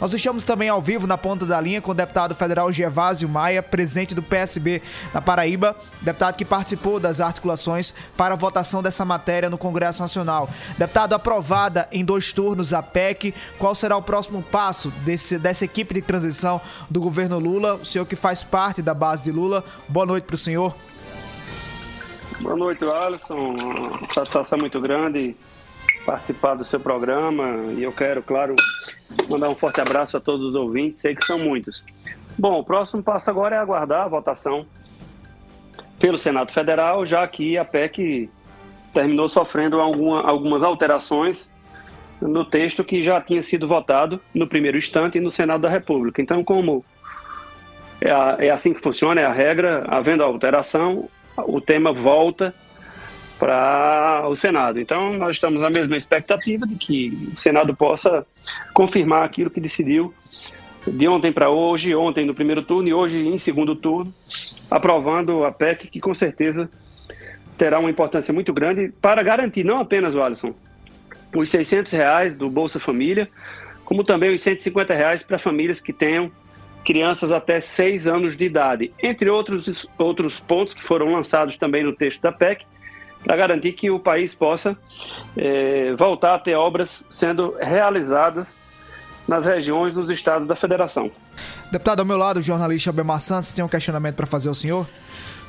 Nós estamos também ao vivo na ponta da linha com o deputado federal Gervásio Maia, presidente do PSB na Paraíba, deputado que participou das articulações para a votação dessa matéria no Congresso Nacional. Deputado, aprovada em dois turnos a PEC, qual será o próximo passo desse, dessa equipe de transição do governo Lula? O senhor que faz parte da base de Lula, boa noite para o senhor. Boa noite, Alisson. Satisfação muito grande participar do seu programa e eu quero, claro, mandar um forte abraço a todos os ouvintes, sei que são muitos. Bom, o próximo passo agora é aguardar a votação pelo Senado Federal, já que a PEC terminou sofrendo alguma, algumas alterações no texto que já tinha sido votado no primeiro instante no Senado da República. Então, como é, a, é assim que funciona, é a regra, havendo alteração, o tema volta para o Senado. Então, nós estamos na mesma expectativa de que o Senado possa confirmar aquilo que decidiu de ontem para hoje, ontem no primeiro turno e hoje em segundo turno, aprovando a PEC, que com certeza terá uma importância muito grande para garantir não apenas o Alisson, os 600 reais do Bolsa Família, como também os 150 reais para famílias que tenham crianças até 6 anos de idade, entre outros, outros pontos que foram lançados também no texto da PEC, para garantir que o país possa é, voltar a ter obras sendo realizadas nas regiões dos estados da federação. Deputado, ao meu lado, o jornalista Abemar Santos tem um questionamento para fazer ao senhor?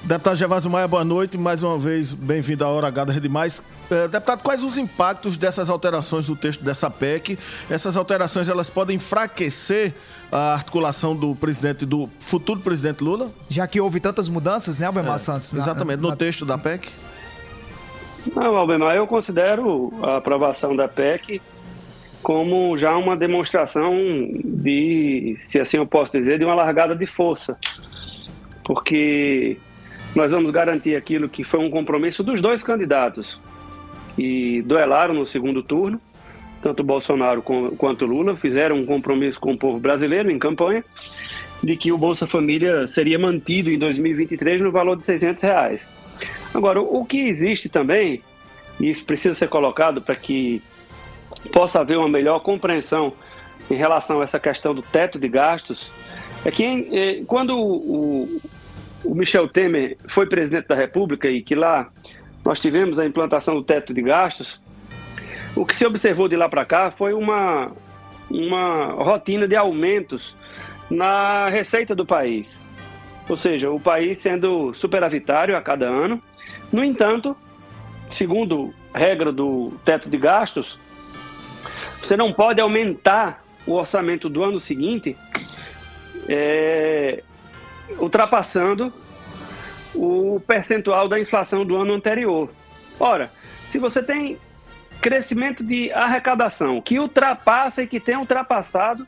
Deputado Gervásio Maia, boa noite. Mais uma vez, bem-vindo à Hora H da Rede Mais. É, deputado, quais os impactos dessas alterações do texto dessa PEC? Essas alterações, elas podem enfraquecer a articulação do presidente, do futuro presidente Lula? Já que houve tantas mudanças, né, Albemar é, Santos? Na, exatamente, no na... texto da PEC? Não, Albemar, eu considero a aprovação da PEC como já uma demonstração de, se assim eu posso dizer, de uma largada de força. Porque nós vamos garantir aquilo que foi um compromisso dos dois candidatos e duelaram no segundo turno, tanto Bolsonaro quanto Lula fizeram um compromisso com o povo brasileiro em campanha de que o Bolsa Família seria mantido em 2023 no valor de 600 reais. Agora, o que existe também, e isso precisa ser colocado para que possa haver uma melhor compreensão em relação a essa questão do teto de gastos, é que eh, quando o, o Michel Temer foi presidente da República e que lá nós tivemos a implantação do teto de gastos, o que se observou de lá para cá foi uma, uma rotina de aumentos na receita do país. Ou seja, o país sendo superavitário a cada ano. No entanto, segundo regra do teto de gastos, você não pode aumentar o orçamento do ano seguinte é, ultrapassando o percentual da inflação do ano anterior. Ora, se você tem crescimento de arrecadação que ultrapassa e que tem ultrapassado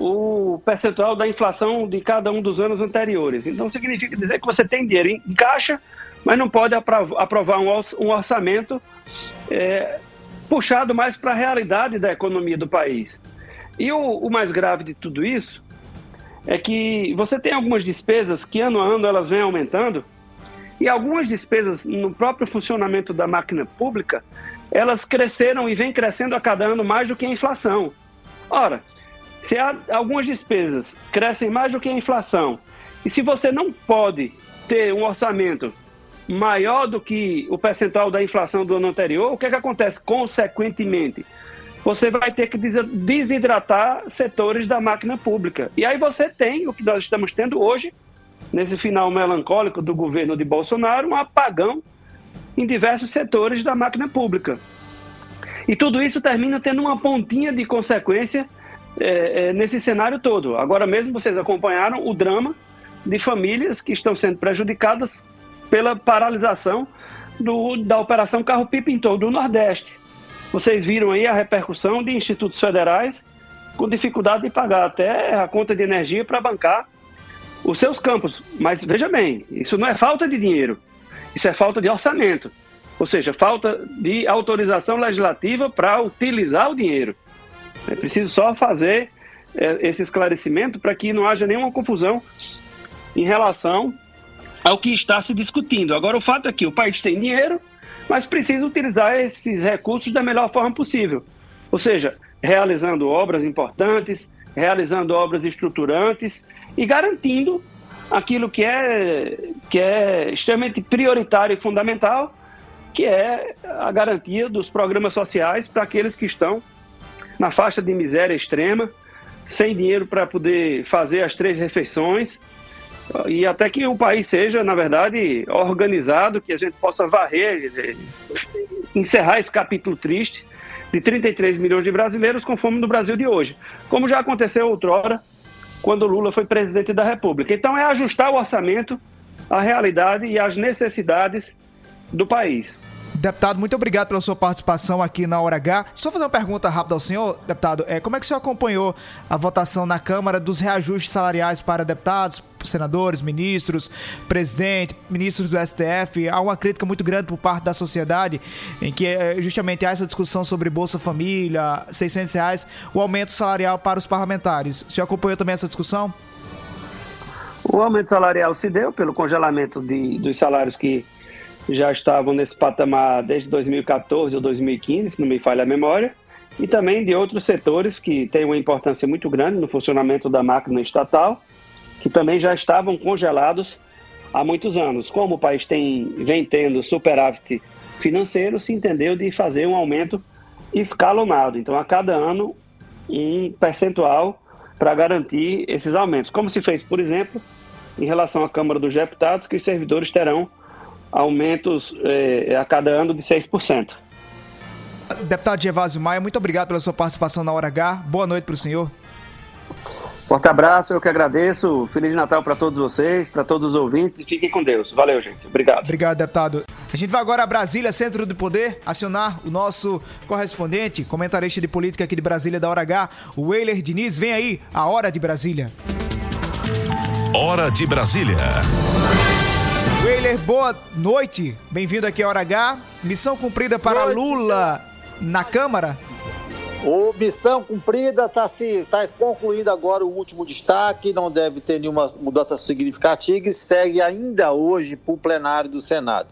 o percentual da inflação de cada um dos anos anteriores. Então significa dizer que você tem dinheiro em caixa, mas não pode aprovar um orçamento é, puxado mais para a realidade da economia do país. E o, o mais grave de tudo isso é que você tem algumas despesas que ano a ano elas vêm aumentando e algumas despesas no próprio funcionamento da máquina pública elas cresceram e vêm crescendo a cada ano mais do que a inflação. Ora, se há algumas despesas crescem mais do que a inflação e se você não pode ter um orçamento maior do que o percentual da inflação do ano anterior, o que, é que acontece consequentemente? você vai ter que desidratar setores da máquina pública. E aí você tem o que nós estamos tendo hoje, nesse final melancólico do governo de Bolsonaro, um apagão em diversos setores da máquina pública. E tudo isso termina tendo uma pontinha de consequência é, é, nesse cenário todo. Agora mesmo vocês acompanharam o drama de famílias que estão sendo prejudicadas pela paralisação do, da Operação Carro Pipa em todo o Nordeste. Vocês viram aí a repercussão de institutos federais com dificuldade de pagar até a conta de energia para bancar os seus campos. Mas veja bem, isso não é falta de dinheiro, isso é falta de orçamento. Ou seja, falta de autorização legislativa para utilizar o dinheiro. É preciso só fazer é, esse esclarecimento para que não haja nenhuma confusão em relação ao que está se discutindo. Agora, o fato é que o país tem dinheiro, mas precisa utilizar esses recursos da melhor forma possível. Ou seja, realizando obras importantes, realizando obras estruturantes e garantindo aquilo que é, que é extremamente prioritário e fundamental, que é a garantia dos programas sociais para aqueles que estão na faixa de miséria extrema, sem dinheiro para poder fazer as três refeições, e até que o país seja, na verdade, organizado, que a gente possa varrer, eh, encerrar esse capítulo triste de 33 milhões de brasileiros com fome no Brasil de hoje, como já aconteceu outrora, quando Lula foi presidente da República. Então, é ajustar o orçamento à realidade e às necessidades do país. Deputado, muito obrigado pela sua participação aqui na Hora H. Só fazer uma pergunta rápida ao senhor, deputado. É, como é que o senhor acompanhou a votação na Câmara dos reajustes salariais para deputados, senadores, ministros, presidente, ministros do STF? Há uma crítica muito grande por parte da sociedade em que é, justamente há essa discussão sobre Bolsa Família, 600 reais, o aumento salarial para os parlamentares. O senhor acompanhou também essa discussão? O aumento salarial se deu pelo congelamento de, dos salários que já estavam nesse patamar desde 2014 ou 2015, se não me falha a memória, e também de outros setores que têm uma importância muito grande no funcionamento da máquina estatal, que também já estavam congelados há muitos anos. Como o país tem, vem tendo superávit financeiro, se entendeu de fazer um aumento escalonado. Então, a cada ano, um percentual para garantir esses aumentos. Como se fez, por exemplo, em relação à Câmara dos Deputados, que os servidores terão aumentos é, a cada ano de 6%. Deputado Evásio Maia, muito obrigado pela sua participação na Hora H. Boa noite para o senhor. Forte abraço, eu que agradeço. Feliz Natal para todos vocês, para todos os ouvintes e fiquem com Deus. Valeu, gente. Obrigado. Obrigado, deputado. A gente vai agora a Brasília, Centro do Poder, acionar o nosso correspondente, comentarista de política aqui de Brasília da Hora H, o Weiler Diniz. Vem aí, a Hora de Brasília. Hora de Brasília. Weiler, boa noite. Bem-vindo aqui à Hora H. Missão cumprida para noite. Lula na Câmara? O missão cumprida está se, tá concluindo agora o último destaque, não deve ter nenhuma mudança significativa e segue ainda hoje para o plenário do Senado.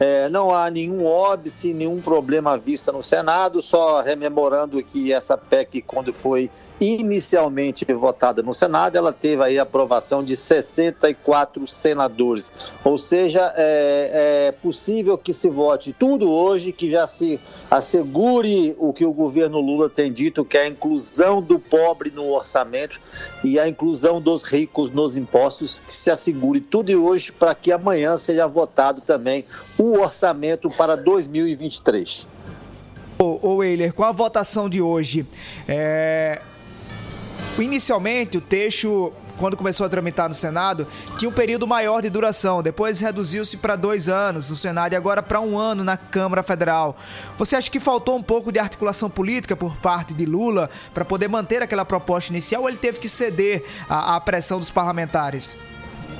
É, não há nenhum óbice, nenhum problema vista no Senado, só rememorando que essa PEC, quando foi inicialmente votada no Senado, ela teve aí a aprovação de 64 senadores. Ou seja, é, é, possível que se vote tudo hoje, que já se assegure o que o governo Lula tem dito, que é a inclusão do pobre no orçamento e a inclusão dos ricos nos impostos, que se assegure tudo hoje para que amanhã seja votado também o orçamento para 2023. Ô, ô Weiler, com a votação de hoje, é, Inicialmente, o texto quando começou a tramitar no Senado, tinha um período maior de duração. Depois reduziu-se para dois anos no Senado e agora para um ano na Câmara Federal. Você acha que faltou um pouco de articulação política por parte de Lula para poder manter aquela proposta inicial ou ele teve que ceder à, à pressão dos parlamentares?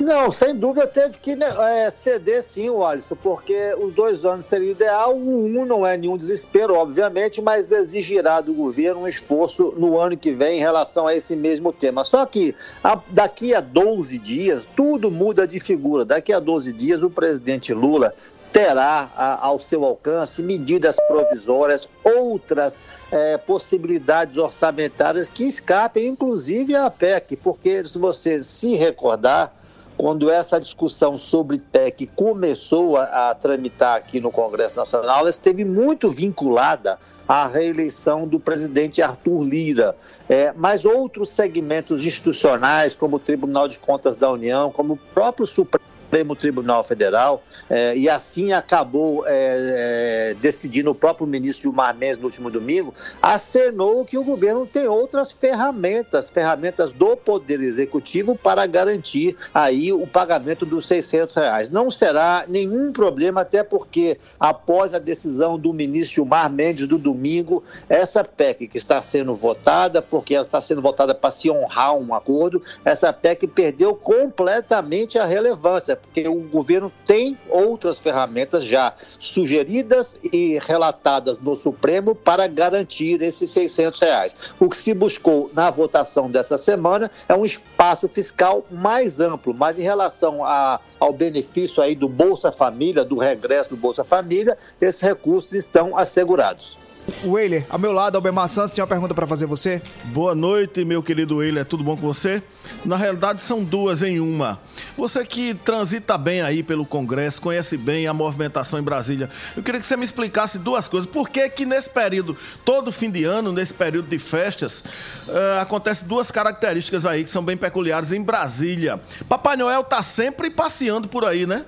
Não, sem dúvida teve que né, é, ceder sim o Alisson, porque os dois anos seria ideal. Um não é nenhum desespero, obviamente, mas exigirá do governo um esforço no ano que vem em relação a esse mesmo tema. Só que a, daqui a 12 dias, tudo muda de figura. Daqui a 12 dias, o presidente Lula terá a, ao seu alcance medidas provisórias, outras é, possibilidades orçamentárias que escapem, inclusive a PEC, porque se você se recordar, quando essa discussão sobre PEC começou a, a, tramitar aqui no Congresso Nacional, ela esteve muito vinculada à reeleição do presidente Arthur Lira. É, mas outros segmentos institucionais, como o Tribunal de Contas da União, como o próprio Supremo Supremo Tribunal Federal, é, e assim acabou é, é, decidindo o próprio ministro Gilmar Mendes no último domingo, acenou que o governo tem outras ferramentas, ferramentas do Poder Executivo para garantir aí o pagamento dos 600 reais. Não será nenhum problema, até porque após a decisão do ministro Gilmar Mendes do domingo, essa PEC que está sendo votada, porque ela está sendo votada para se honrar um acordo, essa PEC perdeu completamente a relevância porque o governo tem outras ferramentas já sugeridas e relatadas no Supremo para garantir esses 600 reais. O que se buscou na votação dessa semana é um espaço fiscal mais amplo, mas em relação a, ao benefício aí do Bolsa Família, do regresso do Bolsa Família, esses recursos estão assegurados. Weiler, ao meu lado, Albemar Santos, tem uma pergunta para fazer você. Boa noite, meu querido Weiler, tudo bom com você? Na realidade, são duas em uma. Você que transita bem aí pelo Congresso, conhece bem a movimentação em Brasília, eu queria que você me explicasse duas coisas. Por que que nesse período, todo fim de ano, nesse período de festas, uh, acontece duas características aí que são bem peculiares em Brasília. Papai Noel tá sempre passeando por aí, né?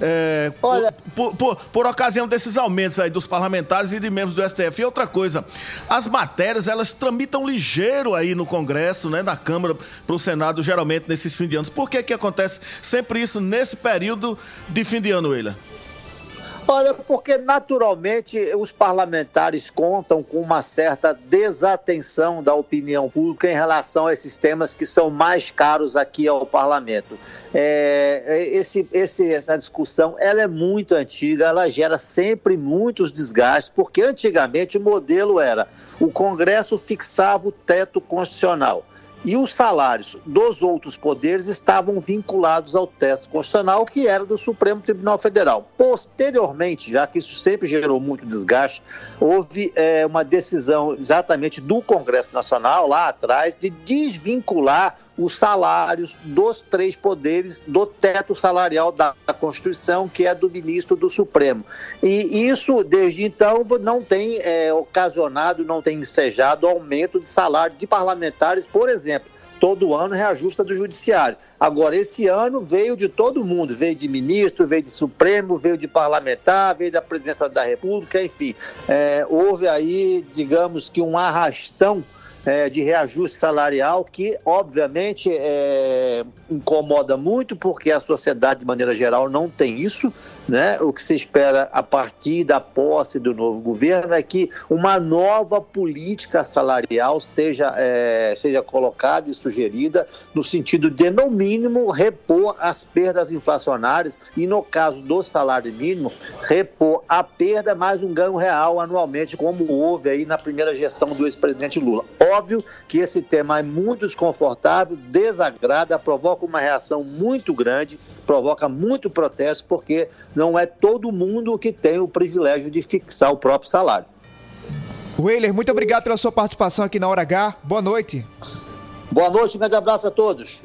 É, Olha... Por, por, por, ocasião desses aumentos aí dos parlamentares e de membros do STF. E outra coisa, as matérias, elas tramitam ligeiro aí no Congresso, né, na Câmara, para o Senado, geralmente nesses fim de anos. Por que que acontece sempre isso nesse período de fim de ano, Eila? Olha, porque naturalmente os parlamentares contam com uma certa desatenção da opinião pública em relação a esses temas que são mais caros aqui ao parlamento. É, é esse, esse, essa discussão ela é muito antiga, ela gera sempre muitos desgastes, porque antigamente o modelo era o Congresso fixava o teto constitucional e os salários dos outros poderes estavam vinculados ao teto constitucional, que era do Supremo Tribunal Federal. Posteriormente, já que isso sempre gerou muito desgaste, houve é, uma decisão exatamente do Congresso Nacional, lá atrás, de desvincular os salários dos três poderes do teto salarial da Constituição, que é do ministro do Supremo. E isso, desde então, não tem é, ocasionado, não tem ensejado aumento de salário de parlamentares, por exemplo todo ano reajusta do judiciário. Agora, esse ano veio de todo mundo, veio de ministro, veio de Supremo, veio de parlamentar, veio da presidência da República, enfim. É, houve aí, digamos que um arrastão é, de reajuste salarial que, obviamente, é, incomoda muito, porque a sociedade, de maneira geral, não tem isso. Né? O que se espera a partir da posse do novo governo é que uma nova política salarial seja, é, seja colocada e sugerida no sentido de, no mínimo, repor as perdas inflacionárias e, no caso do salário mínimo, repor a perda mais um ganho real anualmente, como houve aí na primeira gestão do ex-presidente Lula. Óbvio que esse tema é muito desconfortável, desagrada, provoca uma reação muito grande, provoca muito protesto, porque não é todo mundo que tem o privilégio de fixar o próprio salário. Weiler, muito obrigado pela sua participação aqui na Hora H. Boa noite. Boa noite, um grande abraço a todos.